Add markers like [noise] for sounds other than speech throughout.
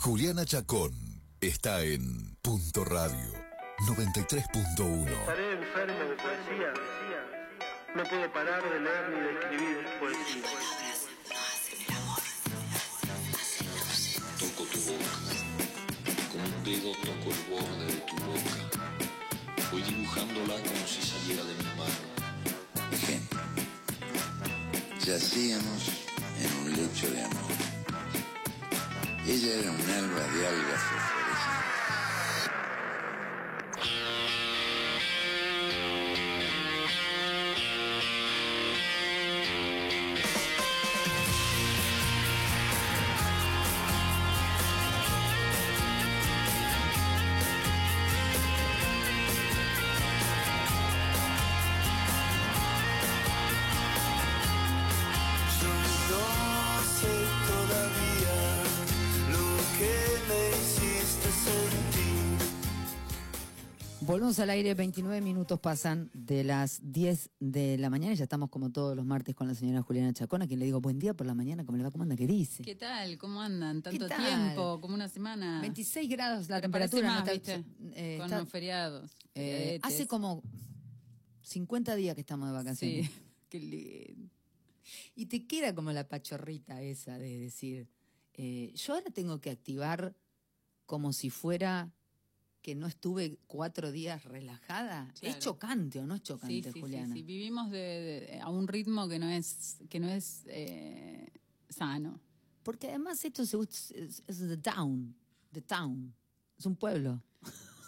Juliana Chacón está en Punto Radio 93.1. Estaré enfermo de poesía. No puedo parar de leer ni de escribir poesía. Toco tu boca, con un dedo toco el borde de tu boca. Voy dibujándola como si saliera de mi mano. Gente, yacíamos en un lecho de amor. Ella era un alba de algas Al aire, 29 minutos pasan de las 10 de la mañana y ya estamos como todos los martes con la señora Juliana Chacón, a quien le digo buen día por la mañana, ¿cómo le va? ¿Cómo anda? ¿Qué dice? ¿Qué tal? ¿Cómo andan? ¿Tanto tiempo? ¿Como una semana? 26 grados la Pero temperatura. más, ¿no? Está- eh, Con está- los feriados. eh, hace como 50 días que estamos de vacaciones. Sí, [laughs] qué lindo. Y te queda como la pachorrita esa de decir, eh, yo ahora tengo que activar como si fuera que no estuve cuatro días relajada. Claro. Es chocante o no es Sí, chocante, sí, sí, Juliana. sí. Vivimos de, de- a un ritmo que no es, que no es eh, sano. Porque además esto se es, es the town, the town, es un pueblo.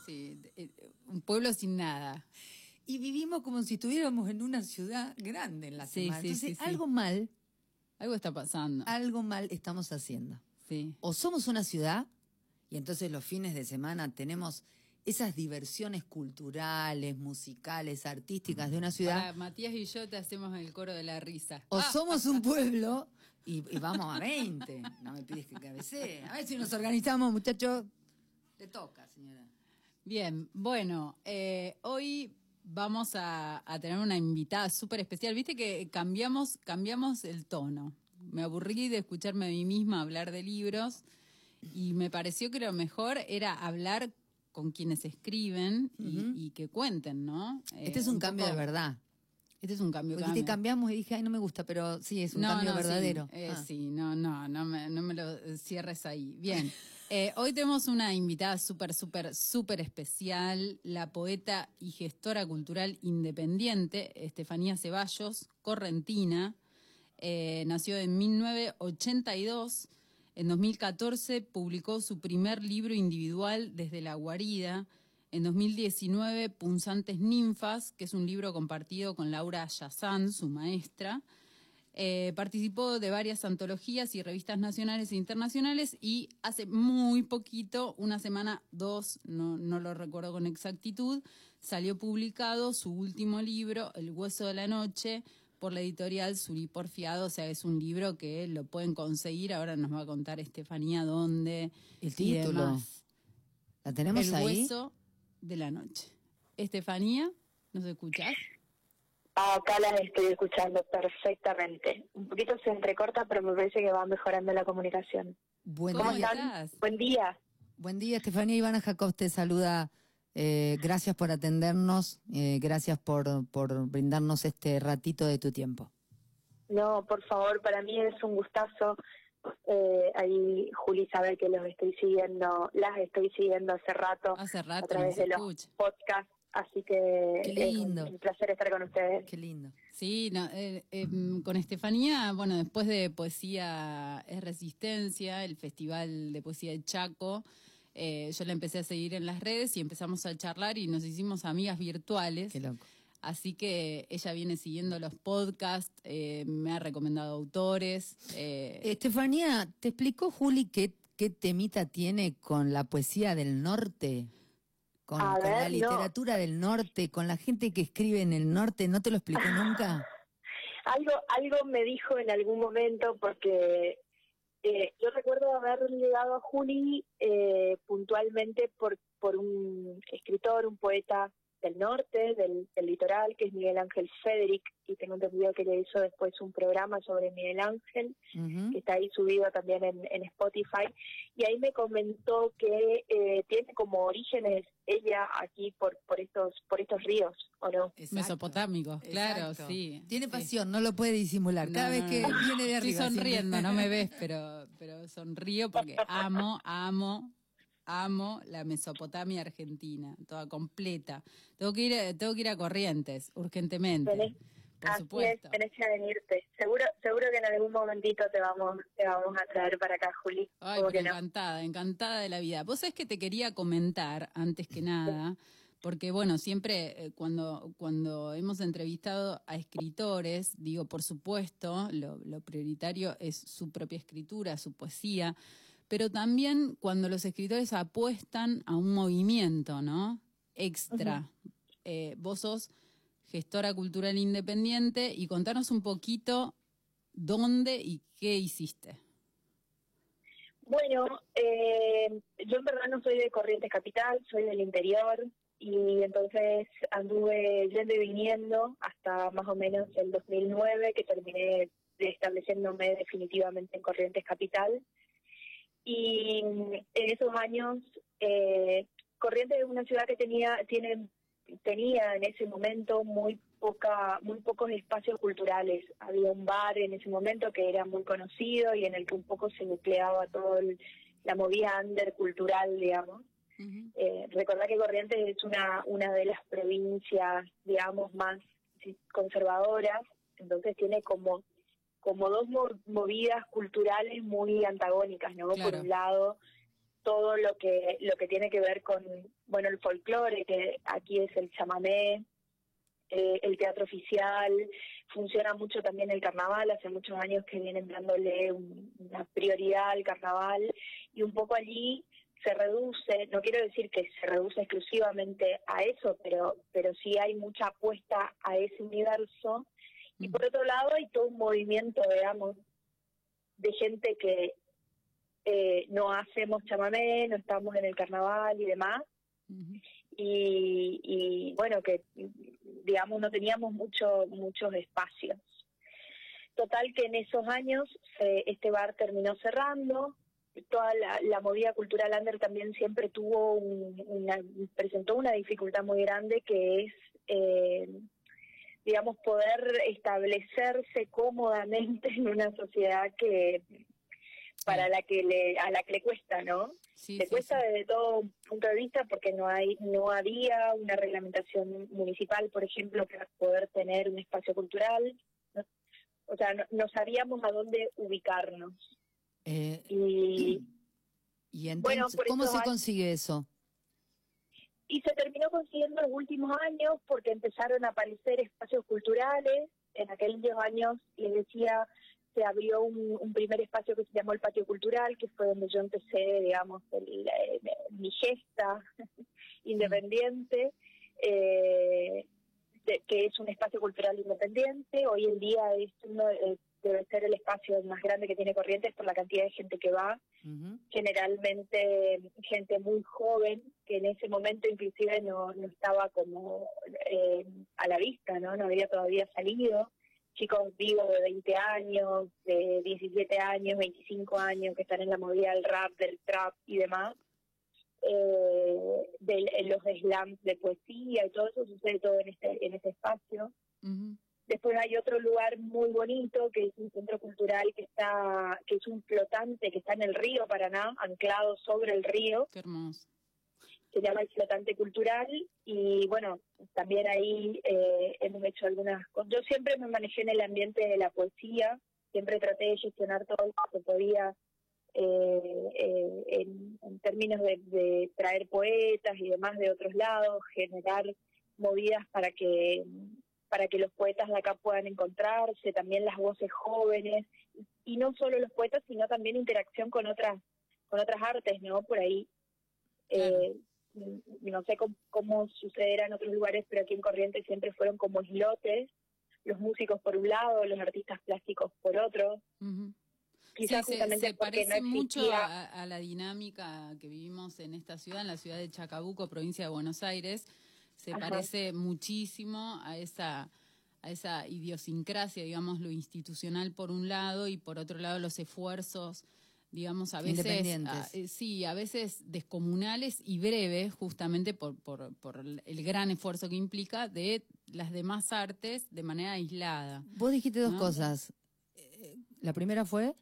Sí, eh, un pueblo sin nada. Y vivimos como si estuviéramos en una ciudad grande en la Sí, semana. sí, Entonces, sí, sí. algo mal, Algo está pasando. algo mal estamos haciendo. Sí. O somos una ciudad y entonces los fines de semana tenemos esas diversiones culturales, musicales, artísticas de una ciudad. Matías y yo te hacemos el coro de la risa. O somos un pueblo y, y vamos a 20. No me pides que cabecee. A ver si nos organizamos, muchachos. Le toca, señora. Bien, bueno, eh, hoy vamos a, a tener una invitada súper especial. Viste que cambiamos, cambiamos el tono. Me aburrí de escucharme a mí misma hablar de libros y me pareció que lo mejor era hablar con quienes escriben y, y que cuenten, ¿no? Eh, Este es un, cambio poco- de verdad. Este es un cambio. Porque cambio. te cambiamos y dije, ay, no me gusta, pero sí, es un cambio sí, verdadero. eh, Ah. Sí, no, no, no me, no me lo cierres ahí. Bien, [laughs] eh, hoy tenemos una invitada súper, súper, súper especial, la poeta y gestora cultural independiente, Estefanía Ceballos, correntina. Eh, nació en 1982. En 2014 publicó su primer libro individual desde la guarida. En 2019, Punzantes Ninfas, que es un libro compartido con Laura Yazán, su maestra. Eh, participó de varias antologías y revistas nacionales e internacionales y hace muy poquito, una semana, dos, no, no lo recuerdo con exactitud, salió publicado su último libro, El hueso de la noche, por la editorial Suri Porfiado, o sea, es un libro que lo pueden conseguir, ahora nos va a contar Estefanía dónde. El título. demás. ¿La tenemos El ahí? hueso de la noche. Estefanía, ¿nos escuchás? Acá las estoy escuchando perfectamente. Un poquito se entrecorta, pero me parece que va mejorando la comunicación. Buen ¿Cómo día. estás? Buen día. Buen día, Estefanía Ivana Jacob te saluda. Eh, gracias por atendernos, eh, gracias por, por brindarnos este ratito de tu tiempo. No, por favor, para mí es un gustazo. Eh, ahí Juli sabe que los estoy siguiendo, las estoy siguiendo hace rato, Hace rato a través de los podcasts, así que Qué es un- lindo. un placer estar con ustedes. Qué lindo. Sí, no, eh, eh, con Estefanía, bueno, después de Poesía es Resistencia, el Festival de Poesía de Chaco, eh, yo la empecé a seguir en las redes y empezamos a charlar y nos hicimos amigas virtuales. Qué loco. Así que ella viene siguiendo los podcasts, eh, me ha recomendado autores. eh, Estefanía, ¿te explicó Juli qué, qué temita tiene con la poesía del norte? Con, la no. literatura del norte, con la gente que escribe en el norte, ¿no te lo explicó [laughs] nunca? Algo, algo me dijo en algún momento porque eh, yo recuerdo haber llegado a Juli eh, puntualmente por, por un escritor, un poeta del norte, del, del litoral, que es Miguel Ángel Federic, y tengo entendido que le hizo después un programa sobre Miguel Ángel, que está ahí subido también en, en Spotify, y ahí me comentó que eh, tiene como orígenes ella aquí por, por estos por estos ríos, ¿o no? Exacto. Mesopotámicos, claro, Exacto. sí. Tiene sí. pasión, no lo puede disimular. Cada No, vez que no. viene de Estoy arriba. siempre- sonriendo, no me ves, pero, pero sonrío porque amo, amo, amo la Mesopotamia argentina, toda completa. Tengo que ir, tengo que ir a Corrientes, urgentemente. Tenés- Por Así supuesto. es, tenés que venirte. Seguro, seguro que en algún momentito te vamos, te vamos a traer para acá, Juli. Ay, ¿Cómo pero que no? encantada, encantada de la vida. Vos sabés que te quería comentar, antes que nada, porque bueno, siempre eh, cuando, cuando hemos entrevistado a escritores, digo, por supuesto, lo, lo prioritario es su propia escritura, su poesía, pero también cuando los escritores apuestan a un movimiento, ¿no? Extra. Eh, vos sos gestora cultural independiente y contanos un poquito dónde y qué hiciste. Bueno, eh, yo en verdad no soy de Corrientes Capital, soy del interior y entonces anduve yendo y viniendo hasta más o menos el 2009 que terminé estableciéndome definitivamente en Corrientes Capital. Y en esos años, eh, Corrientes es una ciudad que tenía, tiene, tenía en ese momento muy poca, muy pocos espacios culturales. Había un bar en ese momento que era muy conocido y en el que un poco se nucleaba toda la movida under cultural, digamos. Eh, recordar que Corrientes es una, una de las provincias, digamos, más conservadoras, entonces tiene como, como dos mo- movidas culturales muy antagónicas, ¿no? Claro. Por un lado, todo lo que, lo que tiene que ver con, bueno, el folclore, que aquí es el chamamé, eh, el teatro oficial, funciona mucho también el carnaval, hace muchos años que vienen dándole un- una prioridad al carnaval, y un poco allí se reduce, no quiero decir que se reduce exclusivamente a eso, pero, pero sí hay mucha apuesta a ese universo. Y por otro lado hay todo un movimiento, digamos, de gente que eh, no hacemos chamamé, no estamos en el carnaval y demás, y bueno, que digamos no teníamos mucho, muchos espacios. Total que en esos años se- este bar terminó cerrando, toda la, la movida cultural under también siempre tuvo un- una, presentó una dificultad muy grande que es eh, digamos poder establecerse cómodamente en una sociedad que para la que le a la que le cuesta, ¿no? Sí, le sí, cuesta sí. desde todo punto de vista porque no hay no había una reglamentación municipal por ejemplo para poder tener un espacio cultural ¿no? o sea no, no sabíamos a dónde ubicarnos Eh, y y entonces, Bueno, ¿cómo se hay- consigue eso? Y se terminó consiguiendo en los últimos años porque empezaron a aparecer espacios culturales. En aquellos años les decía se abrió un, primer espacio que se llamó el patio cultural que fue donde yo empecé digamos el- eh, mi gesta [laughs] independiente eh, de- que es un espacio cultural independiente. Hoy en día es uno eh, debe ser el espacio más grande que tiene Corrientes por la cantidad de gente que va generalmente gente muy joven que en ese momento inclusive no, no estaba como eh, a la vista, ¿no? No había todavía salido. Chicos vivos de 20 años, de 17 años, 25 años que están en la movida del rap, del trap y demás. Eh, de, los slams de poesía y todo eso sucede todo en este en este espacio. Ujú. Después hay otro lugar muy bonito que es un centro cultural que está que es un flotante que está en el río Paraná, anclado sobre el río, Qué hermoso. se llama el flotante cultural y bueno, también ahí eh, hemos hecho algunas cosas. Yo siempre me manejé en el ambiente de la poesía, siempre traté de gestionar todo lo que podía eh, eh, en, en términos de, de traer poetas y demás de otros lados, generar movidas para que para que los poetas de acá puedan encontrarse, también las voces jóvenes y no solo los poetas, sino también interacción con otras con otras artes, ¿no? Por ahí eh, no sé cómo, cómo sucederá en otros lugares, pero aquí en Corrientes siempre fueron como islotes, los músicos por un lado, los artistas plásticos por otro. Quizás Sí, se, justamente se parece no mucho a la dinámica que vivimos en esta ciudad, en la ciudad de Chacabuco, provincia de Buenos Aires. Se Ajá. parece muchísimo a esa a esa idiosincrasia, digamos, lo institucional por un lado y por otro lado los esfuerzos, digamos, a veces, a- eh, sí, a veces descomunales y breves, justamente por, por, por el gran esfuerzo que implica de las demás artes de manera aislada. Vos dijiste dos ¿No? cosas. Eh, La primera fue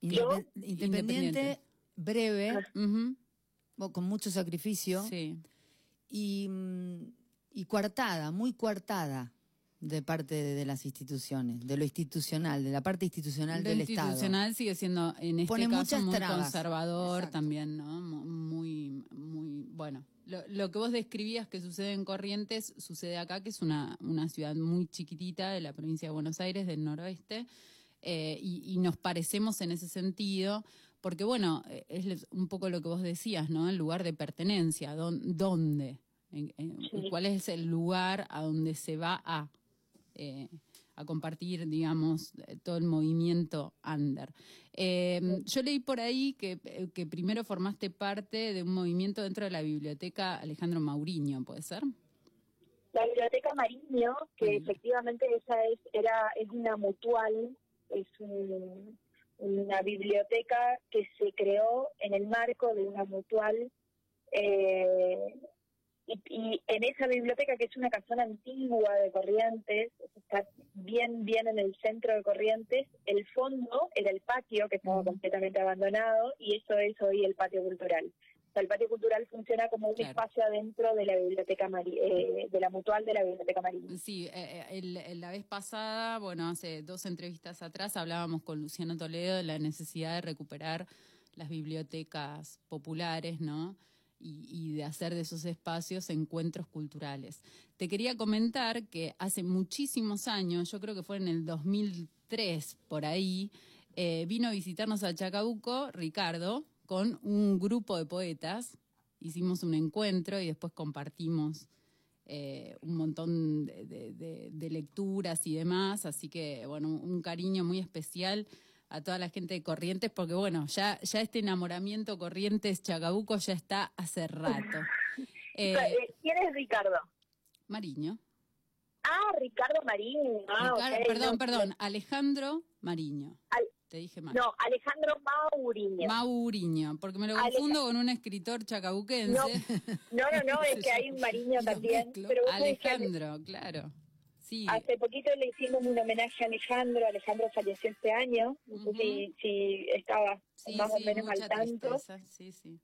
independiente, independiente. breve, o con mucho sacrificio Sí. Y, mm, y coartada, muy coartada de parte de, de las instituciones, de lo institucional, de la parte institucional Lo del Estado. institucional sigue siendo en este Pone caso muy trabas. conservador Exacto. también, ¿no? Mu- Muy, muy, bueno. Lo, lo que vos describías que sucede en Corrientes sucede acá, que es una, una ciudad muy chiquitita de la provincia de Buenos Aires, del noroeste, eh, y, y nos parecemos en ese sentido, porque bueno, eh, es un poco lo que vos decías, ¿no? El lugar de pertenencia, ¿dón- ¿dónde? En- en- Sí. ¿Cuál es el lugar a donde se va a? eh, a compartir, digamos, eh, todo el movimiento under. Eh, yo leí por ahí que, eh, que primero formaste parte de un movimiento dentro de la biblioteca Alejandro Mauriño, ¿puede ser? La biblioteca Mariño, que efectivamente esa es era es una mutual, es un- una biblioteca que se creó en el marco de una mutual eh, y, y en esa biblioteca que es una casona antigua de Corrientes, está bien bien en el centro de Corrientes, el fondo era el patio que estaba Mm. completamente abandonado y eso es hoy el patio cultural. O sea, el patio cultural funciona como un Claro. espacio adentro de la biblioteca Mari- eh, de la mutual de la biblioteca Marina. Sí, eh, eh, el- el- la vez pasada, bueno, hace dos entrevistas atrás hablábamos con Luciano Toledo de la necesidad de recuperar las bibliotecas populares, ¿no? Y, de hacer de esos espacios encuentros culturales. Te quería comentar que hace muchísimos años, yo creo que fue en el 2003, por ahí, eh, vino a visitarnos a Chacabuco Ricardo con un grupo de poetas. Hicimos un encuentro y después compartimos eh, un montón de- de lecturas y demás, así que bueno, un cariño muy especial a toda la gente de Corrientes, porque bueno, ya, ya este enamoramiento Corrientes-Chacabuco ya está hace rato. [laughs] Eh, Eh, ¿Quién es Ricardo? Mariño. Ah, Ricardo Marín. Ah, Ricardo- perdón, perdón, Alejandro Mariño. Al- Te dije mal. No, Alejandro Mauriño. Mauriño, porque me lo confundo con un escritor chacabuquense. No, no, no, no, [laughs] es que hay un [laughs] Mariño también. Pero que Alejandro, claro. Sí, Hace poquito le hicimos un homenaje a Alejandro. Alejandro falleció este año. No sé Ujú. si, si estaba sí, más sí, o menos mucha al tanto. tristeza, sí, sí.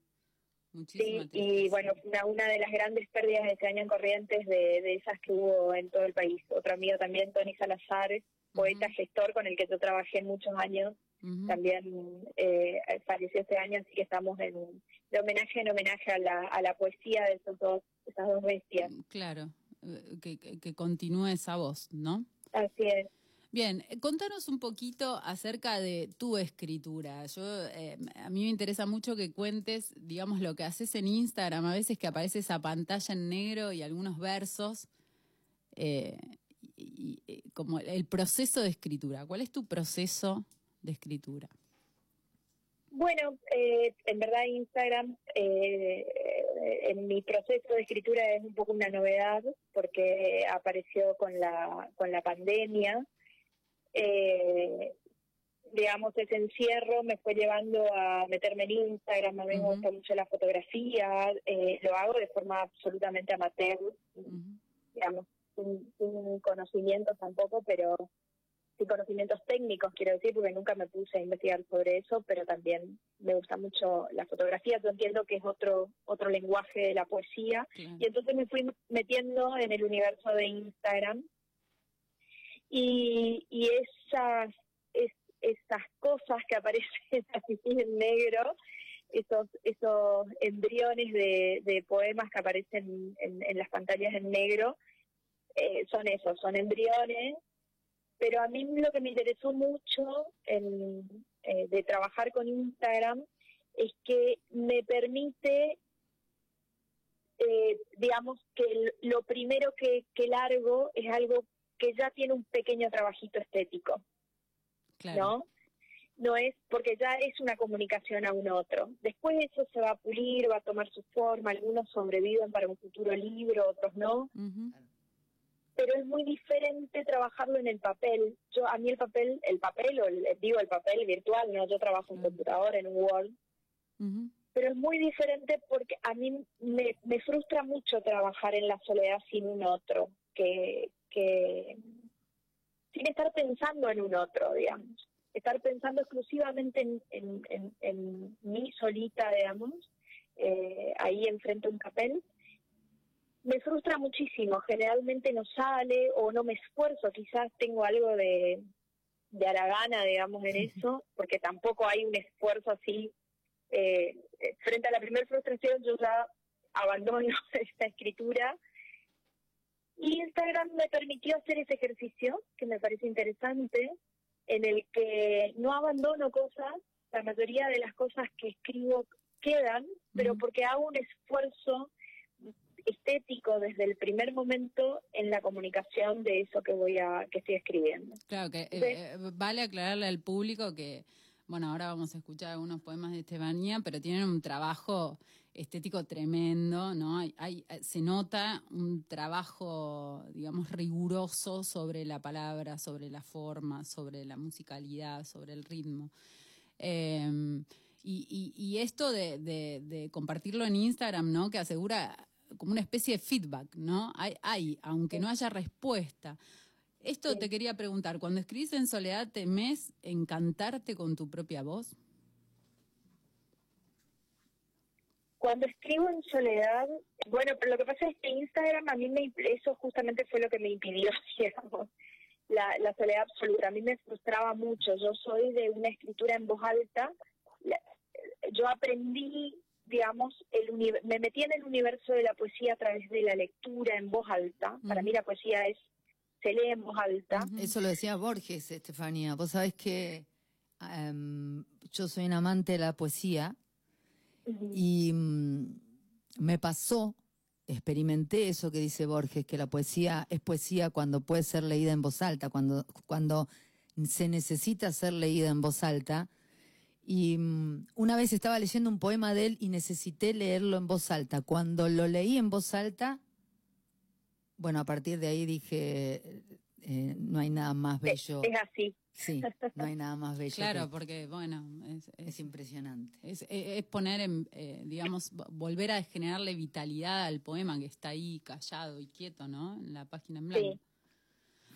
Muchísima Sí, y bueno, una, una de las grandes pérdidas de este año en Corrientes de, de esas que hubo en todo el país. Otro amigo también, Tony Salazar, poeta, gestor con el que yo trabajé muchos años, también eh, falleció este año, así que estamos en de homenaje en homenaje a la, a la poesía de esos dos, esas dos bestias. Claro, que, que, que continúe esa voz, ¿no? Así es. Bien, eh, contanos un poquito acerca de tu escritura. Yo eh, a mí me interesa mucho que cuentes, digamos, lo que haces en Instagram. A veces que aparece esa pantalla en negro y algunos versos, eh, y, como el proceso de escritura. ¿Cuál es tu proceso de escritura? Bueno, eh, en verdad Instagram eh, en mi proceso de escritura es un poco una novedad porque apareció con la con la pandemia. Eh, digamos, ese encierro me fue llevando a meterme en Instagram, a mí me gusta mucho la fotografía, eh, lo hago de forma absolutamente amateur, digamos, sin, sin conocimientos tampoco, pero sin conocimientos técnicos, quiero decir, porque nunca me puse a investigar sobre eso, pero también me gusta mucho la fotografía, yo entiendo que es otro otro lenguaje de la poesía, y entonces me fui metiendo en el universo de Instagram, y, y esas, es- esas cosas que aparecen [laughs] así en negro, esos esos embriones de, de poemas que aparecen en, en las pantallas en negro, eh, son esos, son embriones, pero a mí lo que me interesó mucho en, eh, de trabajar con Instagram es que me permite, eh, digamos, que lo primero que, que largo es algo que ya tiene un pequeño trabajito estético, Claro. ¿no? no es porque ya es una comunicación a un otro. Después eso se va a pulir, va a tomar su forma, algunos sobreviven para un futuro libro, otros no, Ujú. Pero es muy diferente trabajarlo en el papel. Yo a mí el papel, el papel o el, digo el papel virtual, no, yo trabajo en Mm. computadora, en un Word, Ujú. pero es muy diferente porque a mí me, me frustra mucho trabajar en la soledad sin un otro, que, que sin estar pensando en un otro, digamos, estar pensando exclusivamente en, en, en- en mí solita, digamos, eh, ahí enfrente a un papel, me frustra muchísimo, generalmente no sale o no me esfuerzo, quizás tengo algo de, de aragana, digamos, en eso, porque tampoco hay un esfuerzo así eh, eh, frente a la primera frustración yo ya abandono [laughs] esta escritura. Y Instagram me permitió hacer ese ejercicio, que me parece interesante, en el que no abandono cosas, la mayoría de las cosas que escribo quedan, pero porque hago un esfuerzo estético desde el primer momento en la comunicación de eso que voy a que estoy escribiendo. Claro que eh, eh, vale aclararle al público que, bueno, ahora vamos a escuchar algunos poemas de Estefanía, pero tienen un trabajo estético tremendo, ¿no? Hay, hay- eh, se nota un trabajo, digamos, riguroso sobre la palabra, sobre la forma, sobre la musicalidad, sobre el ritmo. Eh, y, y- y esto de, de- de compartirlo en Instagram, ¿no? Que asegura como una especie de feedback, ¿no? Hay, hay aunque no haya respuesta. Esto te quería preguntar, cuando escribís en soledad, ¿temés encantarte con tu propia voz? Cuando escribo en soledad, bueno, pero lo que pasa es que Instagram a mí me, eso justamente fue lo que me impidió, [laughs] digamos, la, la soledad absoluta. A mí me frustraba mucho. Yo soy de una escritura en voz alta. La- yo aprendí, digamos, el me metí en el universo de la poesía a través de la lectura en voz alta. Para mí la poesía es se lee en voz alta. Eso lo decía Borges, Estefanía. Vos sabés que em, yo soy un amante de la poesía y mm, me pasó, experimenté eso que dice Borges, que la poesía es poesía cuando puede ser leída en voz alta, cuando, cuando se necesita ser leída en voz alta. Y mm, una vez estaba leyendo un poema de él y necesité leerlo en voz alta. Cuando lo leí en voz alta, bueno, a partir de ahí dije, eh, no hay nada más bello. Es así. Sí, no hay nada más bello. Claro, que- porque, bueno, es, es es, impresionante. es- es poner, en, eh, digamos, vo- volver a generarle vitalidad al poema que está ahí callado y quieto, ¿no? En la página en blanco. Sí.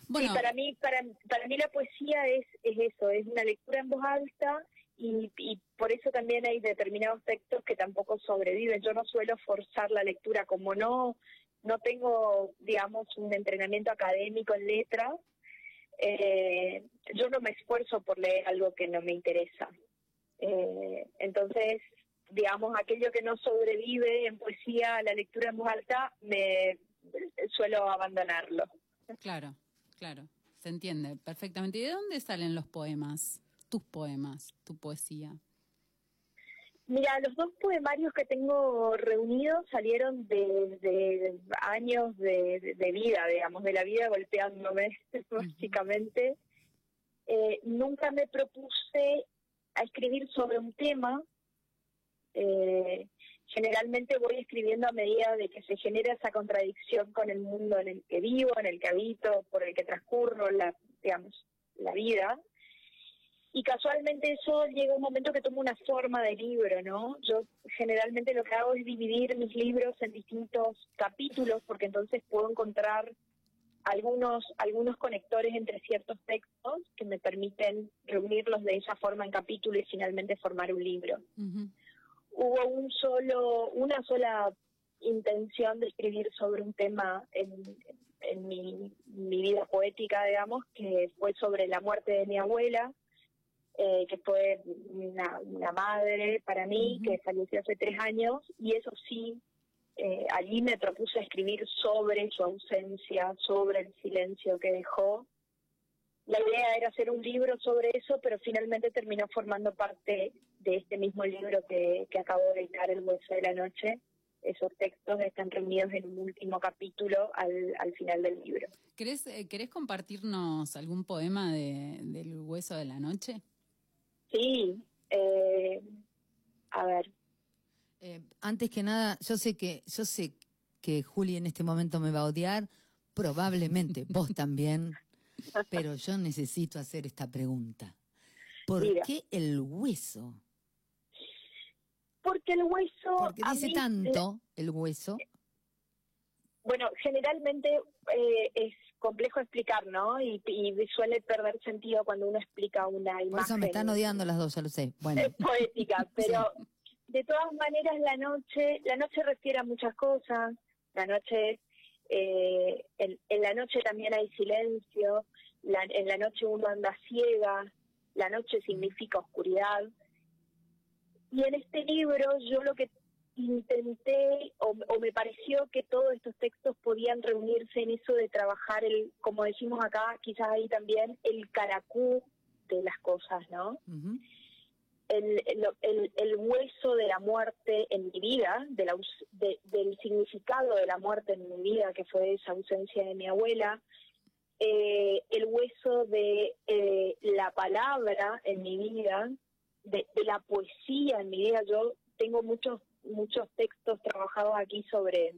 Bueno, Sí, para mí, para, para mí la poesía es, es eso, es una lectura en voz alta y, y por eso también hay determinados textos que tampoco sobreviven. Yo no suelo forzar la lectura, como no, no tengo, digamos, un entrenamiento académico en letras, eh, yo no me esfuerzo por leer algo que no me interesa. Eh, entonces, digamos, aquello que no sobrevive en poesía, la lectura en voz alta, me suelo abandonarlo. Claro, claro, se entiende perfectamente. ¿Y de dónde salen los poemas? Tus poemas, tu poesía. Mira, los dos poemarios que tengo reunidos salieron de, de años de, de- de vida, digamos, de la vida golpeándome, [laughs] básicamente. Eh, nunca me propuse a escribir sobre un tema. Eh, generalmente voy escribiendo a medida de que se genera esa contradicción con el mundo en el que vivo, en el que habito, por el que transcurro la, digamos, la vida. Y casualmente eso llega un momento que toma una forma de libro, ¿no? Yo generalmente lo que hago es dividir mis libros en distintos capítulos porque entonces puedo encontrar algunos algunos conectores entre ciertos textos que me permiten reunirlos de esa forma en capítulo y finalmente formar un libro. Hubo un solo una sola intención de escribir sobre un tema en, en mi, mi vida poética, digamos, que fue sobre la muerte de mi abuela, eh, que fue una, una madre para mí, que falleció hace tres años, y eso sí, eh, allí me propuse escribir sobre su ausencia, sobre el silencio que dejó. La idea era hacer un libro sobre eso, pero finalmente terminó formando parte de este mismo libro que, que acabo de editar, El Hueso de la Noche. Esos textos están reunidos en un último capítulo al, al final del libro. ¿Querés, eh, ¿Querés compartirnos algún poema de, del hueso de la noche? Sí, eh, a ver, Eh, antes que nada, yo sé que, yo sé que Juli en este momento me va a odiar, probablemente [laughs] vos también, pero yo necesito hacer esta pregunta. ¿Por qué el hueso? porque el hueso... Porque dice mí, tanto el hueso. Bueno, generalmente eh, es complejo explicar, ¿no? Y, y suele perder sentido cuando uno explica una imagen. Por eso me están odiando las dos, ya lo sé. Bueno, es [laughs] poética, [laughs] pero de todas maneras la noche, la noche refiere a muchas cosas, la noche, eh, en, en la noche también hay silencio, la- en la noche uno anda ciega, la noche significa oscuridad. Y en este libro yo lo que intenté o, o me pareció que todos estos textos podían reunirse en eso de trabajar el, como decimos acá, quizás ahí también, el caracú de las cosas, ¿no? el, el, el- el hueso de la muerte en mi vida, de la de- del significado de la muerte en mi vida, que fue esa ausencia de mi abuela, eh, el hueso de eh, la palabra en mi vida, de, de la poesía en mi vida. Yo tengo muchos muchos textos trabajados aquí sobre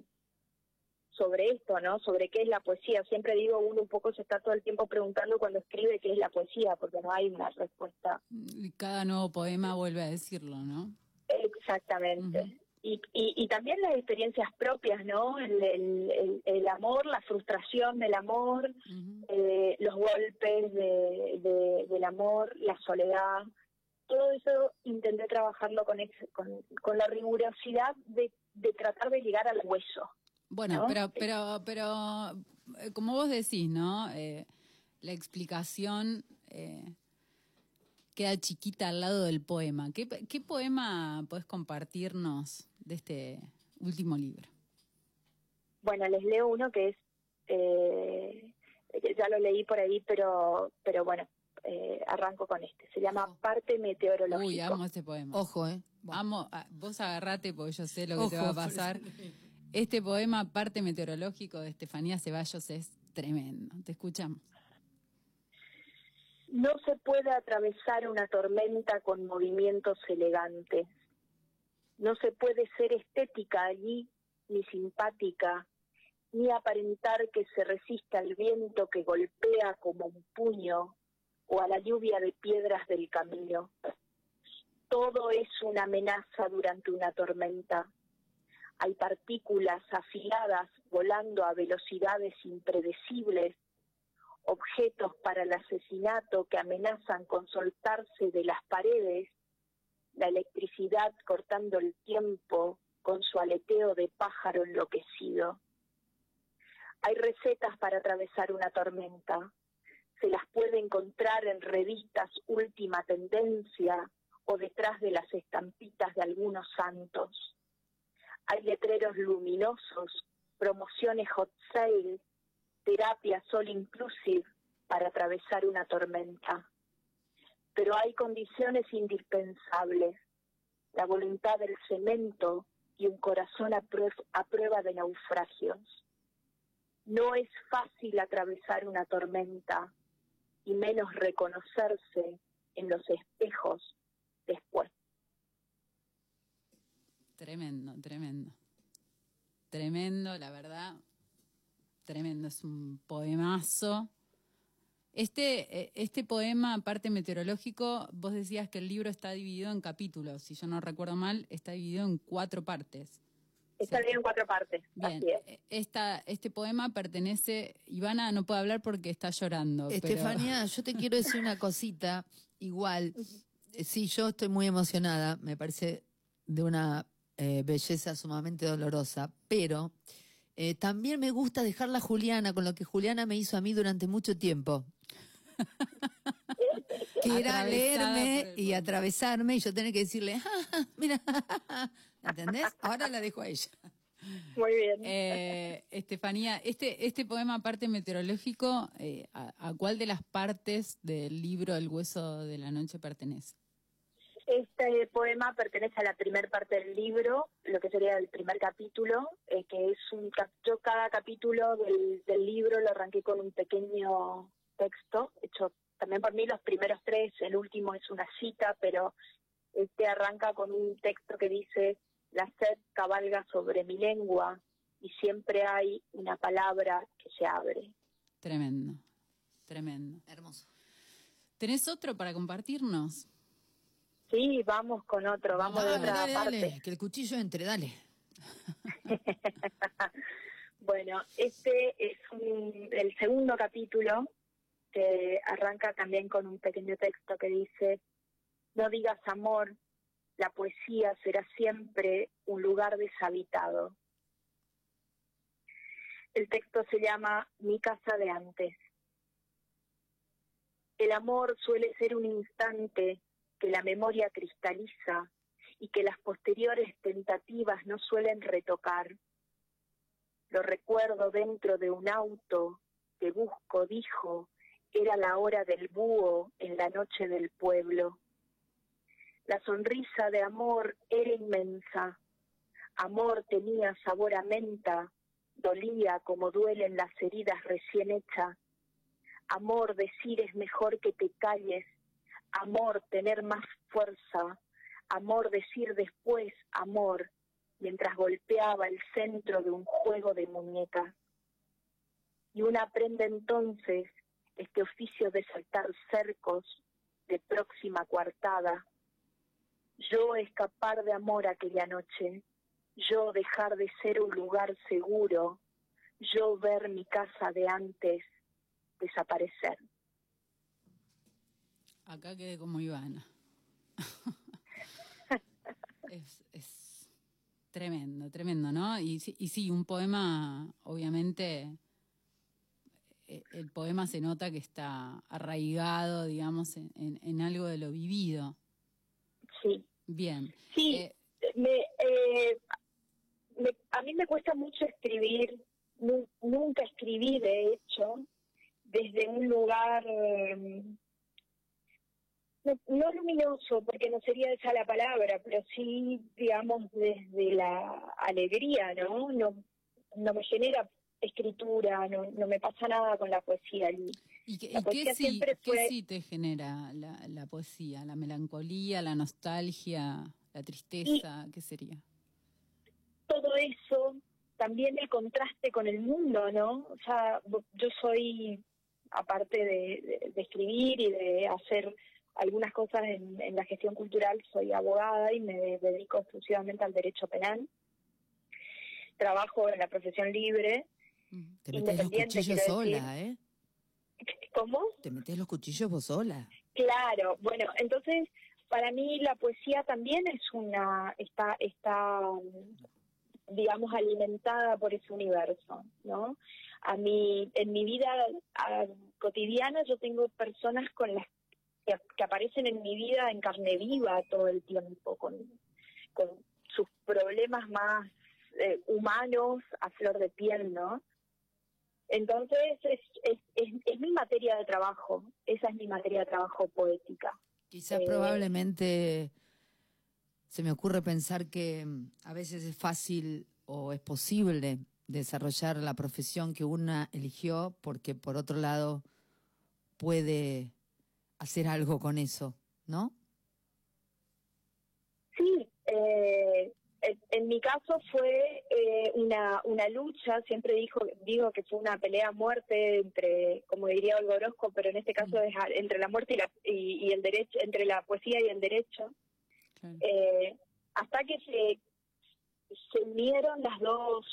sobre esto, ¿no? Sobre qué es la poesía. Siempre digo, uno un poco se está todo el tiempo preguntando cuando escribe qué es la poesía, porque no hay una respuesta Cada nuevo poema vuelve a decirlo, ¿no? Exactamente. Y, y, y también las experiencias propias, ¿no? El, el, el- el amor, la frustración del amor, eh, los golpes de, de- del amor, la soledad. Todo eso intenté trabajarlo con, ex- con, con la rigurosidad de, de tratar de llegar al hueso. Bueno, ¿no? pero, pero, pero, eh, como vos decís, ¿no? Eh, la explicación eh, queda chiquita al lado del poema. ¿Qué, qué poema podés compartirnos de este último libro? Bueno, les leo uno que es, eh, ya lo leí por ahí, pero, pero bueno, eh, arranco con este. Se llama Ojo. Parte Meteorológico. Uy, amo este poema. Ojo, ¿eh? Bueno. Amo, ah, vos agarrate porque yo sé lo que te va a pasar. Este poema, parte meteorológico de Estefanía Ceballos, es tremendo. Te escuchamos. No se puede atravesar una tormenta con movimientos elegantes. No se puede ser estética allí, ni simpática, ni aparentar que se resista al viento que golpea como un puño o a la lluvia de piedras del camino. Todo es una amenaza durante una tormenta. Hay partículas afiladas volando a velocidades impredecibles objetos para el asesinato que amenazan con soltarse de las paredes, la electricidad cortando el tiempo con su aleteo de pájaro enloquecido. Hay recetas para atravesar una tormenta. Se las puede encontrar en revistas última tendencia o detrás de las estampitas de algunos santos. Hay letreros luminosos, promociones hot sale, terapia all inclusive para atravesar una tormenta. Pero hay condiciones indispensables, la voluntad del cemento y un corazón a, a prueba de naufragios. No es fácil atravesar una tormenta y menos reconocerse en los espejos después. Tremendo, tremendo. Tremendo, la verdad. Tremendo, es un poemazo. Este, eh, este poema, parte meteorológico, vos decías que el libro está dividido en capítulos. Si yo no recuerdo mal, está dividido en cuatro partes. Está bien en cuatro partes. Bien, Así es. eh, esta, este poema pertenece. Ivana no puede hablar porque está llorando. pero- Estefanía, yo te quiero decir una cosita, igual, eh, sí, yo estoy muy emocionada, me parece de una eh, belleza sumamente dolorosa, pero eh, también me gusta dejarla a Juliana con lo que Juliana me hizo a mí durante mucho tiempo. [laughs] que era leerme y atravesarme y yo tener que decirle, "Ja, ja, mira, ¿entendés? Ahora la dejo a ella. Muy bien. Eh, Estefanía, este, este poema, parte meteorológico, eh, a, a cuál de las partes del libro El hueso de la noche pertenece? Este poema pertenece a la primera parte del libro, lo que sería el primer capítulo, eh, que es un yo cada capítulo del, del libro lo arranqué con un pequeño texto hecho también por mí los primeros tres, el último es una cita, pero este arranca con un texto que dice, la sed cabalga sobre mi lengua y siempre hay una palabra que se abre. Tremendo, tremendo. Hermoso. ¿Tenés otro para compartirnos? Sí, vamos con otro, vamos de Dale, otra dale, parte. dale, que el cuchillo entre, dale. [laughs] Bueno, este es un- el segundo capítulo que arranca también con un pequeño texto que dice, no digas amor, la poesía será siempre un lugar deshabitado. El texto se llama Mi casa de antes. El amor suele ser un instante que la memoria cristaliza y que las posteriores tentativas no suelen retocar. Lo recuerdo dentro de un auto que busco, dijo, era la hora del búho en la noche del pueblo. La sonrisa de amor era inmensa. Amor tenía sabor a menta, dolía como duelen las heridas recién hechas. Amor decir es mejor que te calles. Amor tener más fuerza. Amor decir después amor mientras golpeaba el centro de un juego de muñecas. Y una aprende entonces este oficio de saltar cercos de próxima coartada. Yo escapar de amor aquella noche, yo dejar de ser un lugar seguro, yo ver mi casa de antes desaparecer. Acá quedé como Ivana. [laughs] es, es tremendo, tremendo, ¿no? Y, sí- y sí, un poema, obviamente, eh, el poema se nota que está arraigado, digamos, en algo de lo vivido. Sí. Bien. Sí, Eh, me, eh, me- a mí me cuesta mucho escribir, Nu- nunca escribí de hecho, desde un lugar eh, no, no luminoso, porque no sería esa la palabra, pero sí, digamos, desde la alegría, ¿no? No, no me genera escritura, no, no me pasa nada con la poesía. Y ¿Y, qué, y sí, qué sí te genera la, la poesía? ¿La melancolía, la nostalgia, la tristeza? ¿Qué sería? todo eso, también el contraste con el mundo, ¿no? O sea, yo soy, aparte de, de- de escribir y de hacer algunas cosas en, en la gestión cultural, soy abogada y me dedico exclusivamente al derecho penal. Trabajo en la profesión libre. Te metes los Independiente, cuchillos sola, ¿eh? ¿Cómo? Te metes los cuchillos vos sola. Claro, bueno, entonces para mí la poesía también es una, está, está, mm, digamos, alimentada por ese universo, ¿no? A mí, en mi vida ah, cotidiana yo tengo personas con las que, que aparecen en mi vida en carne viva todo el tiempo, con, con sus problemas más eh, humanos a flor de piel, ¿no? Entonces, es, es, es, es mi materia de trabajo, esa es mi materia de trabajo poética. Quizás Eh, probablemente se me ocurre pensar que mm, a veces es fácil o es posible desarrollar la profesión que una eligió porque por otro lado puede hacer algo con eso, ¿no? Sí, eh, en, mi caso fue eh, una, una lucha, siempre dijo, digo que fue una pelea a muerte entre, como diría Olga Orozco, pero en este caso es entre la muerte y, la, y, y el derecho, entre la poesía y el derecho. Eh, hasta que se, se unieron las dos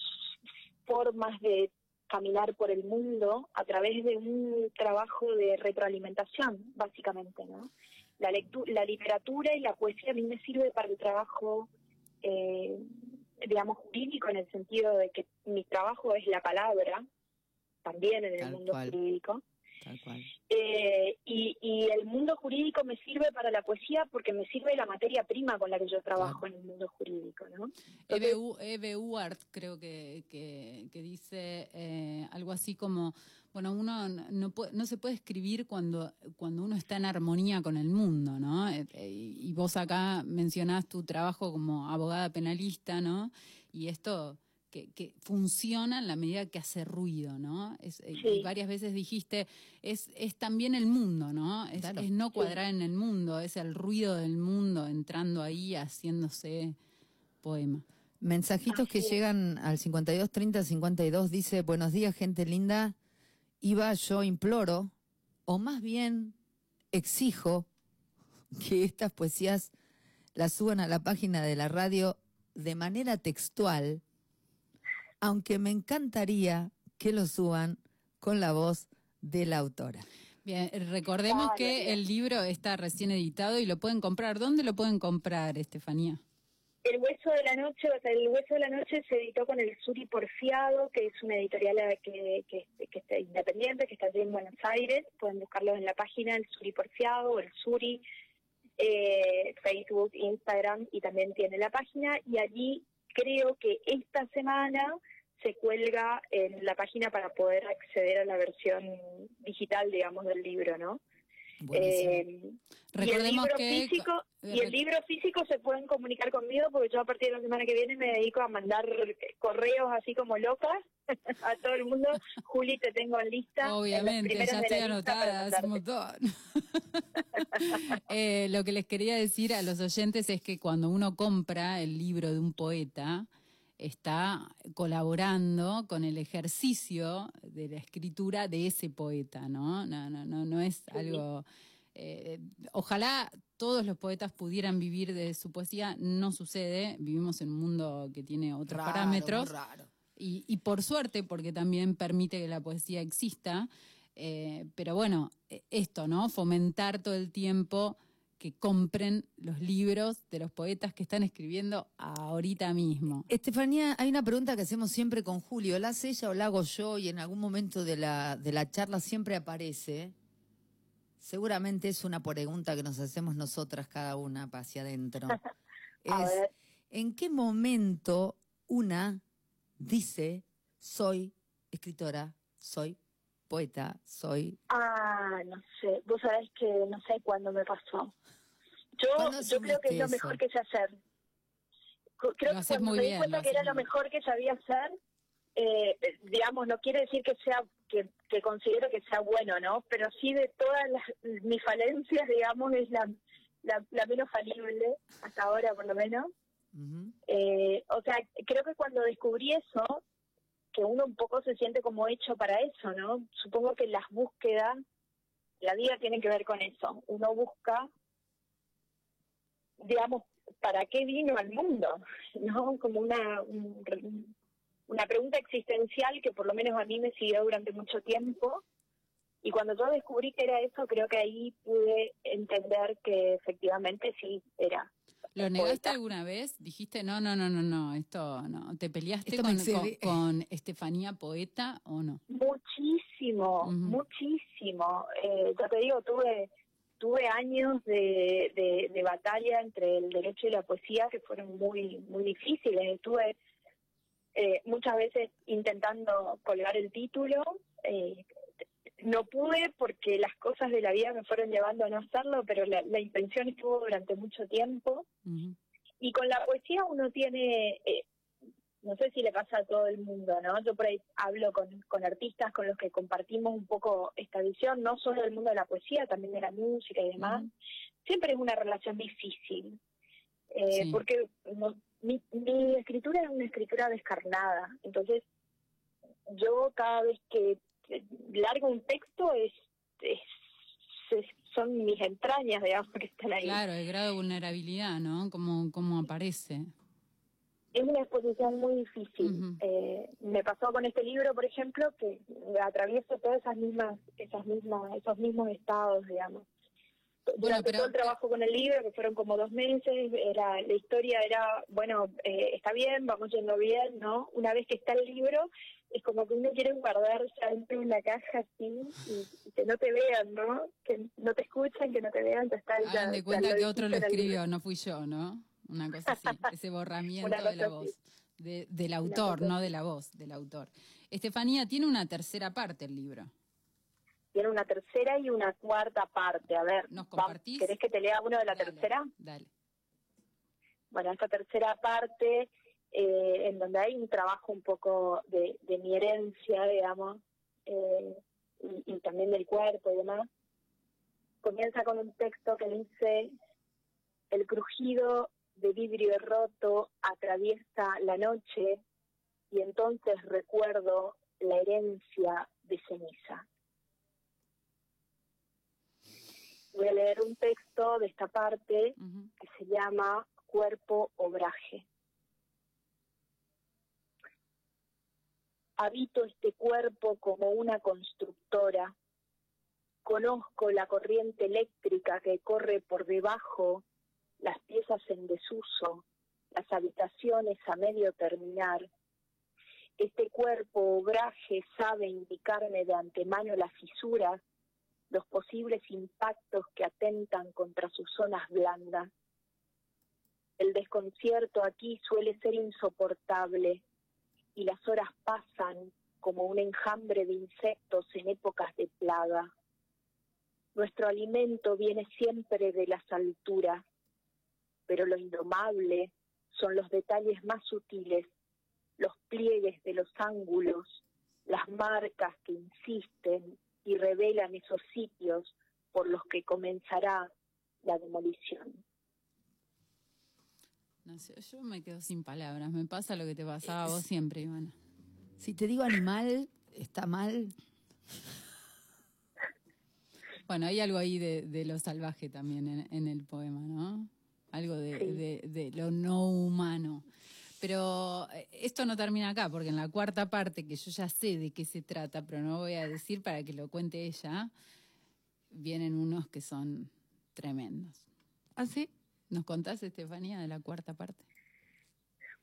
formas de caminar por el mundo a través de un trabajo de retroalimentación, básicamente, ¿no? La, lectu- la literatura y la poesía a mí me sirve para el trabajo, eh, digamos, jurídico, en el sentido de que mi trabajo es la palabra, también en el Tal mundo cual. jurídico. Tal cual. Eh, y, y el mundo jurídico me sirve para la poesía porque me sirve la materia prima con la que yo trabajo en el mundo jurídico, ¿no? Entonces, EBU, EBU Art creo que, que, que dice eh, algo así como, bueno, uno no, no puede- no se puede escribir cuando, cuando uno está en armonía con el mundo, ¿no? Eh, eh, y vos acá mencionás tu trabajo como abogada penalista, ¿no? Y esto que, que funciona en la medida que hace ruido, ¿no? Es, eh, Sí. y varias veces dijiste, es, es también el mundo, ¿no? Es, Claro. es no cuadrar en el mundo, es el ruido del mundo entrando ahí, haciéndose poema. Mensajitos que llegan al 52 30 52 dice, buenos días gente linda, Iba yo imploro, o más bien exijo, que estas poesías las suban a la página de la radio de manera textual, aunque me encantaría que lo suban con la voz de la autora. Bien, recordemos que el libro está recién editado y lo pueden comprar. ¿Dónde lo pueden comprar, Estefanía? El Hueso de la Noche, o sea, El Hueso de la Noche se editó con el Suri Porfiado, que es una editorial eh, que, que, que está independiente, que está allí en Buenos Aires. Pueden buscarlo en la página El Suri Porfiado o El Suri, eh, Facebook, Instagram, y también tiene la página. Y allí creo que esta semana se cuelga en la página para poder acceder a la versión digital, digamos, del libro, ¿no? Eh, y el libro que- físico eh, y el libro físico se pueden comunicar conmigo porque yo a partir de la semana que viene me dedico a mandar correos así como locas [laughs] a todo el mundo. Juli, te tengo en lista. Obviamente, ya estoy anotada hace un montón. [laughs] Eh, lo que les quería decir a los oyentes es que cuando uno compra el libro de un poeta, está colaborando con el ejercicio de la escritura de ese poeta, ¿no? No, no, no, no es algo. eh, ojalá todos los poetas pudieran vivir de su poesía, no sucede. Vivimos en un mundo que tiene otros Raro, parámetros. raro. Y, y por suerte, porque también permite que la poesía exista. eh, pero bueno, eh, esto, ¿no? Fomentar todo el tiempo que compren los libros de los poetas que están escribiendo ahorita mismo. Estefanía, hay una pregunta que hacemos siempre con Julio. ¿La hace ella o la hago yo? Y en algún momento de la, de la charla siempre aparece. Seguramente es una pregunta que nos hacemos nosotras cada una para hacia adentro. [laughs] Es. ¿en qué momento una dice, soy escritora, soy poeta, soy... Ah, no sé. Vos sabés que no sé cuándo me pasó. Yo, ¿Cuándo yo creo que es lo mejor que sé hacer. Creo Lo que cuando muy me di cuenta lo que era lo mejor que sabía hacer, eh, digamos, no quiere decir que sea que, que considero que sea bueno, ¿no? Pero sí de todas las, mis falencias, digamos, es la, la, la menos falible, hasta ahora por lo menos. Eh, o sea, creo que cuando descubrí eso, que uno un poco se siente como hecho para eso, ¿no? Supongo que las búsquedas, la vida tiene que ver con eso. Uno busca, digamos, ¿para qué vino al mundo? [laughs] ¿No? Como una, un- una pregunta existencial que por lo menos a mí me siguió durante mucho tiempo. Y cuando yo descubrí que era eso, creo que ahí pude entender que efectivamente sí era ¿Lo negaste poeta. alguna vez? Dijiste, no, no, no, no, no, esto no. ¿Te peleaste con, con, Estefanía Poeta o no? Muchísimo, muchísimo. Eh, ya te digo, tuve tuve años de, de, de batalla entre el derecho y la poesía que fueron muy muy difíciles. Estuve eh, muchas veces intentando colgar el título. eh, no pude porque las cosas de la vida me fueron llevando a no hacerlo, pero la, la intención estuvo durante mucho tiempo. Y con la poesía uno tiene, eh, no sé si le pasa a todo el mundo, ¿no? Yo por ahí hablo con, con artistas con los que compartimos un poco esta visión, no solo del mundo de la poesía, también de la música y demás. Siempre es una relación difícil, eh, Sí. porque no- mi, mi escritura es una escritura descarnada, entonces yo cada vez que largo un texto es, es- es- son mis entrañas, digamos, que están ahí. Claro, el grado de vulnerabilidad, ¿no? Como, como aparece. es una exposición muy difícil. Eh, me pasó con este libro, por ejemplo, que atravieso todas esas mismas, esas mismas, esos mismos estados, digamos. Durante pero- todo el trabajo con el libro, que fueron como dos meses, era la historia era, bueno, eh, está bien, vamos yendo bien, ¿no? Una vez que está el libro, es como que uno quiere guardarse adentro de una caja así y, y que no te vean, ¿no? Que no te escuchen, que no te vean, ya está. ya- Hagan de ya cuenta que otro lo escribió, no fui yo, ¿no? Una cosa así, [laughs] ese borramiento de la voz. de- del autor, no de la voz, del autor. Estefanía, tiene una tercera parte el libro. Tiene una tercera y una cuarta parte. A ver, ¿Nos compartís? ¿querés que te lea uno de la Dale, tercera? Dale. Bueno, esta tercera parte eh, en donde hay un trabajo un poco de, de mi herencia, digamos, eh, y, y también del cuerpo y demás. Comienza con un texto que dice, el crujido de vidrio roto atraviesa la noche y entonces recuerdo la herencia de ceniza. Voy a leer un texto de esta parte que se llama Cuerpo Obraje. Habito este cuerpo como una constructora. Conozco la corriente eléctrica que corre por debajo, las piezas en desuso, las habitaciones a medio terminar. Este cuerpo obraje sabe indicarme de antemano las fisuras, los posibles impactos que atentan contra sus zonas blandas. El desconcierto aquí suele ser insoportable y las horas pasan como un enjambre de insectos en épocas de plaga. Nuestro alimento viene siempre de las alturas, pero lo indomable son los detalles más sutiles, los pliegues de los ángulos, las marcas que insisten y revelan esos sitios por los que comenzará la demolición. No sé, yo me quedo sin palabras. Me pasa lo que te pasaba a vos siempre, Ivana. Si te digo animal, está mal. Bueno, hay algo ahí de, de lo salvaje también en, en el poema, ¿no? Algo de, Sí. de- de lo no humano. Pero eh, esto no termina acá, porque en la cuarta parte, que yo ya sé de qué se trata, pero no voy a decir para que lo cuente ella, vienen unos que son tremendos. ¿Ah, sí? ¿Nos contás, Estefanía, de la cuarta parte?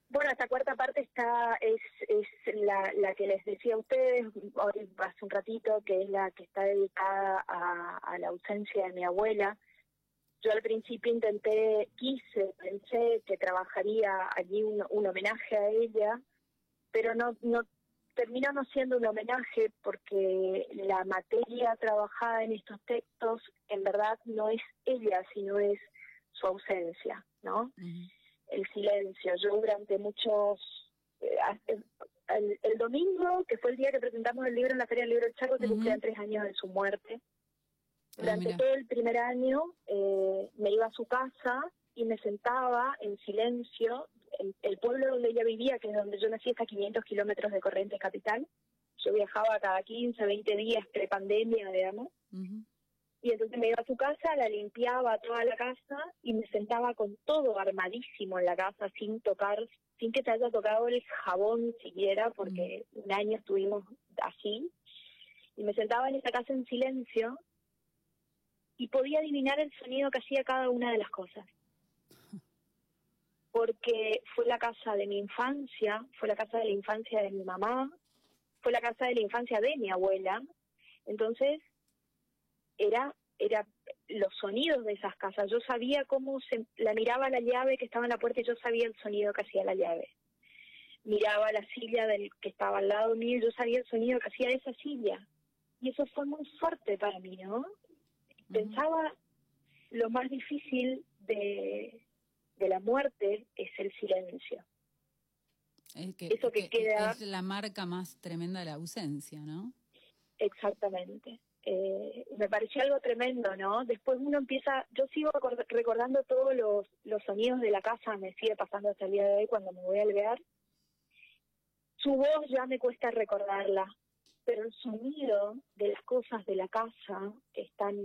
Bueno, esta cuarta parte está es, es la, la que les decía a ustedes hoy hace un ratito, que es la que está dedicada a, la ausencia de mi abuela. Yo al principio intenté, quise, pensé que trabajaría allí un, un homenaje a ella, pero no, no terminó no siendo un homenaje porque la materia trabajada en estos textos en verdad no es ella, sino es su ausencia, ¿no? el silencio. Yo durante muchos... eh, hace- el, el domingo, que fue el día que presentamos el libro en la Feria del Libro del Chaco, se Ujú. cumplían tres años de su muerte. Ah, Durante todo el primer año eh, me iba a su casa y me sentaba en silencio. El, el pueblo donde ella vivía, que es donde yo nací, está a 500 kilómetros de Corrientes Capital. Yo viajaba cada 15, 20 días pre-pandemia, digamos. Y entonces me iba a su casa, la limpiaba toda la casa y me sentaba con todo armadísimo en la casa, sin tocar, sin que se haya tocado el jabón siquiera, porque un año estuvimos así. Y me sentaba en esa casa en silencio y podía adivinar el sonido que hacía cada una de las cosas. [laughs] Porque fue la casa de mi infancia, fue la casa de la infancia de mi mamá, fue la casa de la infancia de mi abuela. Entonces, era era los sonidos de esas casas. Yo sabía cómo se la miraba la llave que estaba en la puerta y yo sabía el sonido que hacía la llave. Miraba la silla del que estaba al lado mío y yo sabía el sonido que hacía esa silla. Y eso fue muy fuerte para mí, ¿no? Pensaba lo más difícil de, de la muerte es el silencio. Es que, Eso que queda- es la marca más tremenda de la ausencia, ¿no? Exactamente. Eh, me pareció algo tremendo, ¿no? Después uno empieza, yo sigo record- recordando todos los, los sonidos de la casa, me sigue pasando hasta el día de hoy cuando me voy a alvear. Su voz ya me cuesta recordarla, pero el sonido de las cosas de la casa están,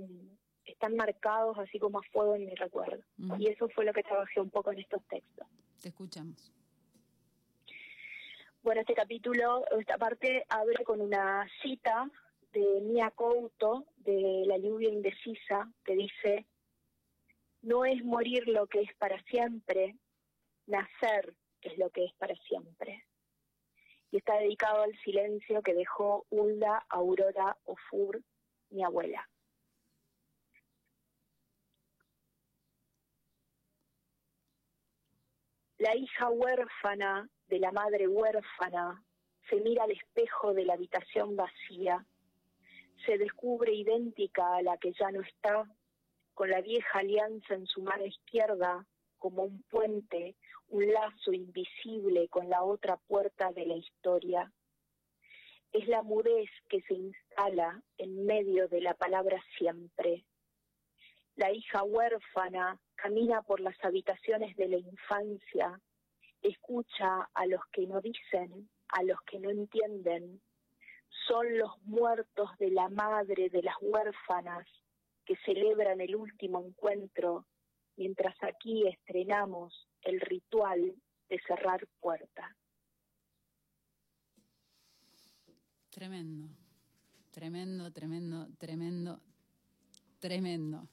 están marcados así como a fuego en mi recuerdo. Ujú. Y eso fue lo que trabajé un poco en estos textos. Te escuchamos. Bueno, este capítulo, esta parte abre con una cita de Mia Couto, de La lluvia indecisa, que dice, no es morir lo que es para siempre, nacer es lo que es para siempre. Y está dedicado al silencio que dejó Hulda Aurora Ofur, mi abuela. La hija huérfana de la madre huérfana se mira al espejo de la habitación vacía, se descubre idéntica a la que ya no está, con la vieja alianza en su mano izquierda, como un puente, un lazo invisible con la otra puerta de la historia. Es la mudez que se instala en medio de la palabra siempre. La hija huérfana camina por las habitaciones de la infancia, escucha a los que no dicen, a los que no entienden. Son los muertos de la madre de las huérfanas que celebran el último encuentro, mientras aquí estrenamos el ritual de cerrar puerta. Tremendo, tremendo, tremendo, tremendo, tremendo.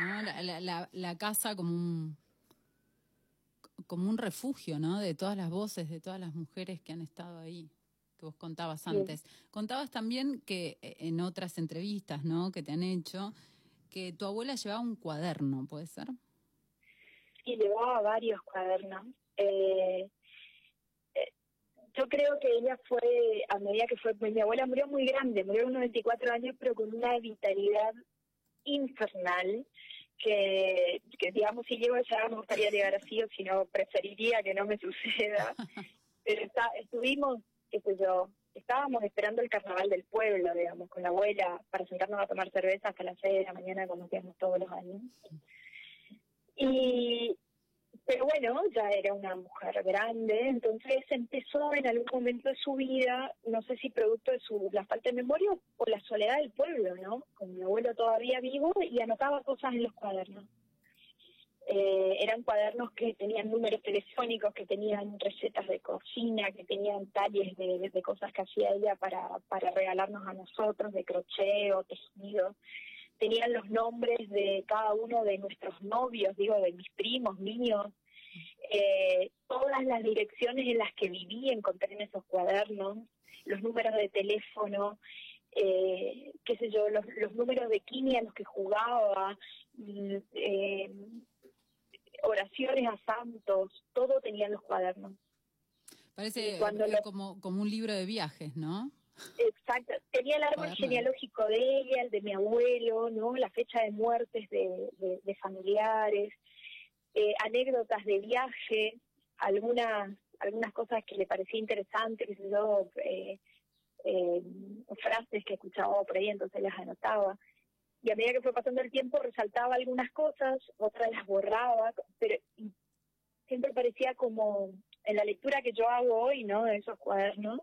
la, la casa como un como un refugio, ¿no? De todas las voces, de todas las mujeres que han estado ahí, que vos contabas antes. Contabas también que eh, en otras entrevistas, ¿no? Que te han hecho, que tu abuela llevaba un cuaderno, ¿puede ser? Sí, llevaba varios cuadernos. Eh, eh, yo creo que ella fue, a medida que fue, pues, mi abuela murió muy grande, murió a unos 24 años, pero con una vitalidad infernal que, que digamos, si llego allá me gustaría llegar así, o si no, preferiría que no me suceda. [laughs] Pero está, estuvimos, qué sé yo, estábamos esperando el carnaval del pueblo, digamos, con la abuela, para sentarnos a tomar cerveza hasta las seis de la mañana, como hacíamos todos los años. Y, pero bueno, ya era una mujer grande, entonces empezó en algún momento de su vida, no sé si producto de su la falta de memoria o la soledad del pueblo, ¿no? Con mi abuelo todavía vivo y anotaba cosas en los cuadernos. Eh, eran cuadernos que tenían números telefónicos, que tenían recetas de cocina, que tenían talles de, de cosas que hacía ella para, para regalarnos a nosotros, de crochet o tejido. Tenían los nombres de cada uno de nuestros novios, digo, de mis primos, míos, eh, todas las direcciones en las que viví encontré en esos cuadernos, los números de teléfono, eh, qué sé yo, los, los números de quimia a los que jugaba, mm, eh, oraciones a santos, todo tenía en los cuadernos. Parece cuando eh, lo- como, como un libro de viajes, ¿no? Exacto, tenía el árbol Cuaderno. genealógico de ella, el de mi abuelo, ¿no? La fecha de muertes de, de- de familiares, eh, anécdotas de viaje, algunas algunas cosas que le parecía interesantes, qué sé yo, eh, eh, frases que escuchaba por ahí, entonces las anotaba. Y a medida que fue pasando el tiempo resaltaba algunas cosas, otras las borraba, pero siempre parecía como en la lectura que yo hago hoy, ¿no? De esos cuadernos,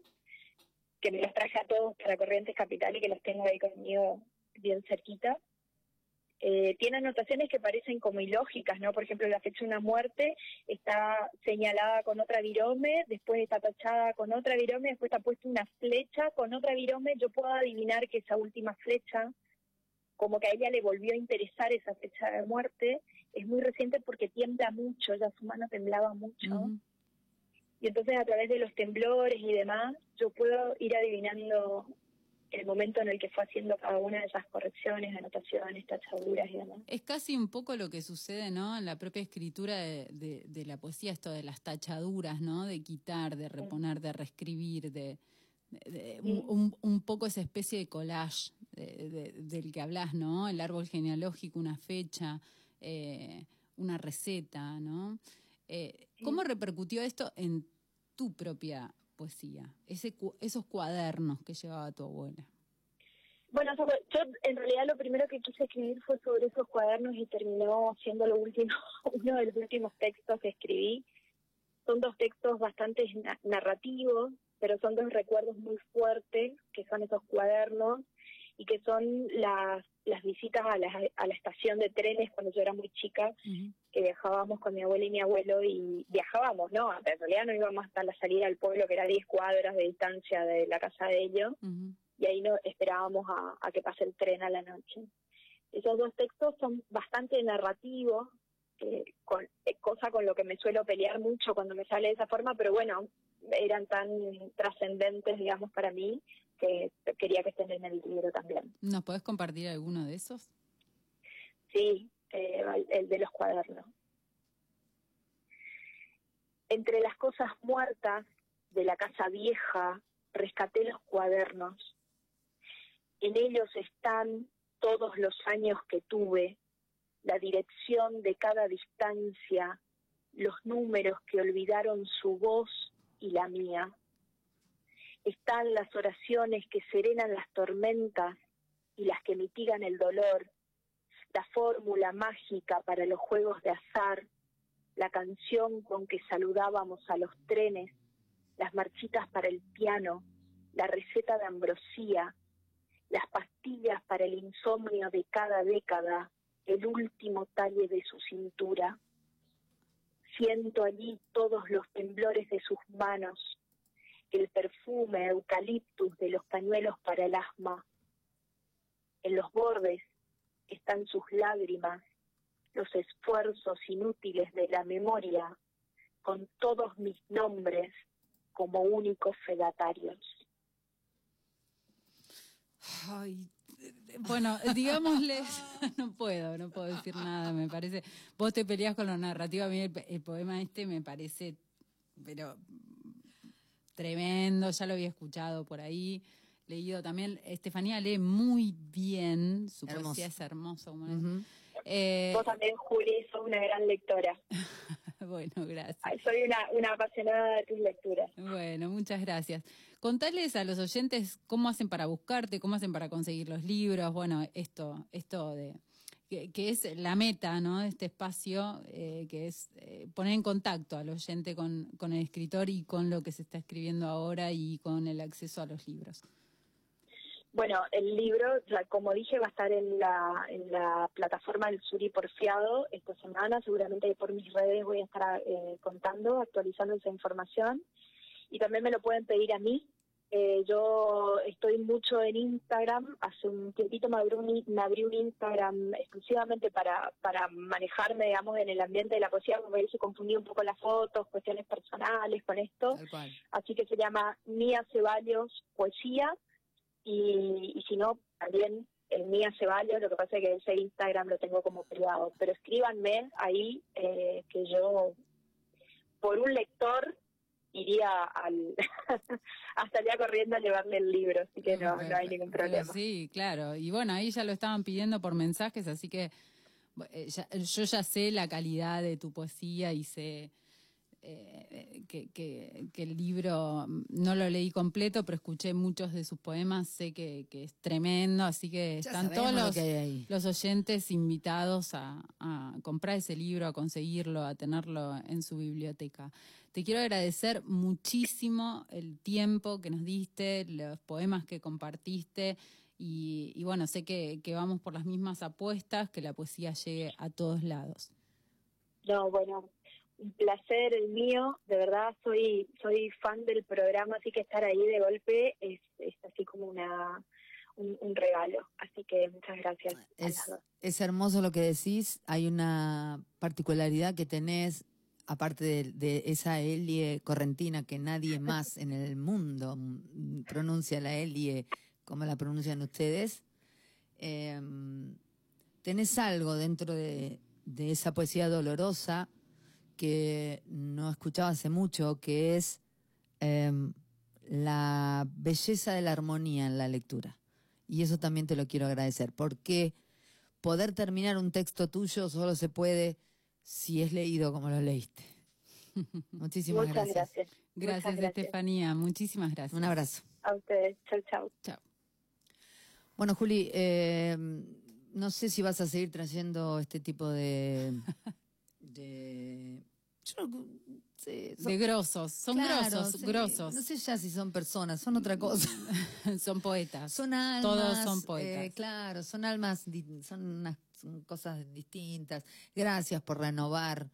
que me los traje a todos para Corrientes Capital y que los tengo ahí conmigo bien cerquita. Eh, tiene anotaciones que parecen como ilógicas, ¿no? Por ejemplo, la fecha de una muerte está señalada con otra virome, después está tachada con otra virome, después está puesta una flecha con otra virome. Yo puedo adivinar que esa última flecha, como que a ella le volvió a interesar esa fecha de muerte, es muy reciente porque tiembla mucho, ya su mano temblaba mucho. Y entonces a través de los temblores y demás, yo puedo ir adivinando el momento en el que fue haciendo cada una de esas correcciones, anotaciones, tachaduras y demás. Es casi un poco lo que sucede, ¿no? En la propia escritura de, de- de la poesía, esto de las tachaduras, ¿no? De quitar, de reponer, de reescribir, de, de- un, Sí. un- un poco esa especie de collage de- de- del que hablas, ¿no? El árbol genealógico, una fecha, eh, una receta, ¿no? Eh, ¿Cómo repercutió esto en tu propia poesía? Ese, esos cuadernos que llevaba tu abuela. Bueno, sobre- yo en realidad lo primero que quise escribir fue sobre esos cuadernos y terminó siendo lo último, [laughs] uno de los últimos textos que escribí. Son dos textos bastante na- narrativos, pero son dos recuerdos muy fuertes, que son esos cuadernos y que son las, las visitas a la, a la estación de trenes cuando yo era muy chica, que viajábamos con mi abuela y mi abuelo y viajábamos, ¿no? En realidad no íbamos hasta la salida del pueblo, que era 10 cuadras de distancia de la casa de ellos, y ahí no esperábamos a, a que pase el tren a la noche. Esos dos textos son bastante narrativos, eh, con, eh, cosa con lo que me suelo pelear mucho cuando me sale de esa forma, pero bueno, eran tan trascendentes, digamos, para mí, que quería que estén en el libro también. ¿Nos podés compartir alguno de esos? Sí, eh, el- el de los cuadernos. Entre las cosas muertas de la casa vieja, rescaté los cuadernos. En ellos están todos los años que tuve, la dirección de cada distancia, los números que olvidaron su voz y la mía. Están las oraciones que serenan las tormentas y las que mitigan el dolor, la fórmula mágica para los juegos de azar, la canción con que saludábamos a los trenes, las marchitas para el piano, la receta de ambrosía, las pastillas para el insomnio de cada década, el último talle de su cintura. Siento allí todos los temblores de sus manos, el perfume eucaliptus de los pañuelos para el asma. En los bordes están sus lágrimas, los esfuerzos inútiles de la memoria, con todos mis nombres como únicos fedatarios. Ay, bueno, digámosle, [laughs] no puedo, no puedo decir nada, me parece. Vos te peleas con la narrativa, a mí el, el poema este me parece, pero tremendo, ya lo había escuchado por ahí, leído también. Estefanía lee muy bien, su Hermoso. poesía es hermosa. como es. Eh, Vos también, Juli, sos una gran lectora. [laughs] bueno, gracias. Ay, Soy una, una apasionada de tus lecturas. Bueno, muchas gracias. Contales a los oyentes cómo hacen para buscarte, cómo hacen para conseguir los libros, bueno, esto, esto de que, que es la meta, ¿no? De este espacio, eh, que es eh, poner en contacto al oyente con, con el escritor y con lo que se está escribiendo ahora y con el acceso a los libros. Bueno, el libro, ya como dije, va a estar en la, en la plataforma del Suri Porfiado esta semana. Seguramente por mis redes voy a estar eh, contando, actualizando esa información. Y también me lo pueden pedir a mí. Eh, yo estoy mucho en Instagram. Hace un tiempito me abrí un, me abrí un Instagram exclusivamente para, para manejarme, digamos, en el ambiente de la poesía, porque se confundía un poco las fotos, cuestiones personales con esto. Así que se llama Mía Ceballos Poesía y, y si no, también el Mía Ceballos, lo que pasa es que ese Instagram lo tengo como privado, pero escríbanme ahí eh, que yo, por un lector, iría al [laughs] hasta allá corriendo a llevarle el libro, así que no, no hay ningún problema. Sí, claro. Y bueno, ahí ya lo estaban pidiendo por mensajes, así que eh, ya- yo ya sé la calidad de tu poesía y sé eh, que, que- que el libro mm, no lo leí completo, pero escuché muchos de sus poemas, sé que, que es tremendo, así que Ya están todos lo los, los oyentes invitados a, a comprar ese libro, a conseguirlo, a tenerlo en su biblioteca. Te quiero agradecer muchísimo el tiempo que nos diste, los poemas que compartiste y, y bueno, sé que, que vamos por las mismas apuestas, que la poesía llegue a todos lados. No, bueno, un placer el mío, de verdad soy soy fan del programa, así que estar ahí de golpe es, es así como una un, un regalo, así que muchas gracias. Es, es hermoso lo que decís. Hay una particularidad que tenés, aparte de, de esa Elie correntina que nadie [laughs] más en el mundo pronuncia la Elie como la pronuncian ustedes. em, tenés algo dentro de, de esa poesía dolorosa que no escuchaba hace mucho, que es em, la belleza de la armonía en la lectura. Y eso también te lo quiero agradecer, porque poder terminar un texto tuyo solo se puede si es leído como lo leíste. [laughs] Muchísimas Muchas gracias. gracias. Gracias, Muchas gracias. Estefanía. Muchísimas gracias. Un abrazo. A ustedes. Chau, chau. Chao. Bueno, Juli, eh, no sé si vas a seguir trayendo este tipo de... [laughs] de yo no- son- De grosos. Son claro, grosos, sí, grosos. No sé ya si son personas, son otra cosa. [laughs] son poetas. Son almas. Todos son poetas. eh, claro, son almas, son, unas, son cosas distintas. Gracias por renovar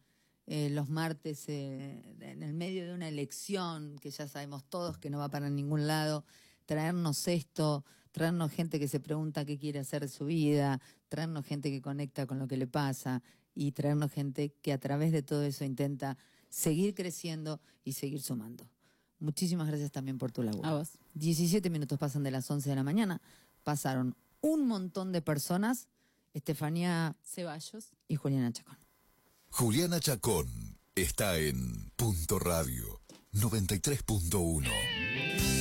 eh, los martes eh, en el medio de una elección que ya sabemos todos que no va para ningún lado. Traernos esto, traernos gente que se pregunta qué quiere hacer de su vida, traernos gente que conecta con lo que le pasa y traernos gente que a través de todo eso intenta seguir creciendo y seguir sumando. Muchísimas gracias también por tu labor. A vos. 17 minutos pasan de las 11 de la mañana. Pasaron un montón de personas, Estefanía Ceballos. y Juliana Chacón. Juliana Chacón está en Punto Radio 93.1.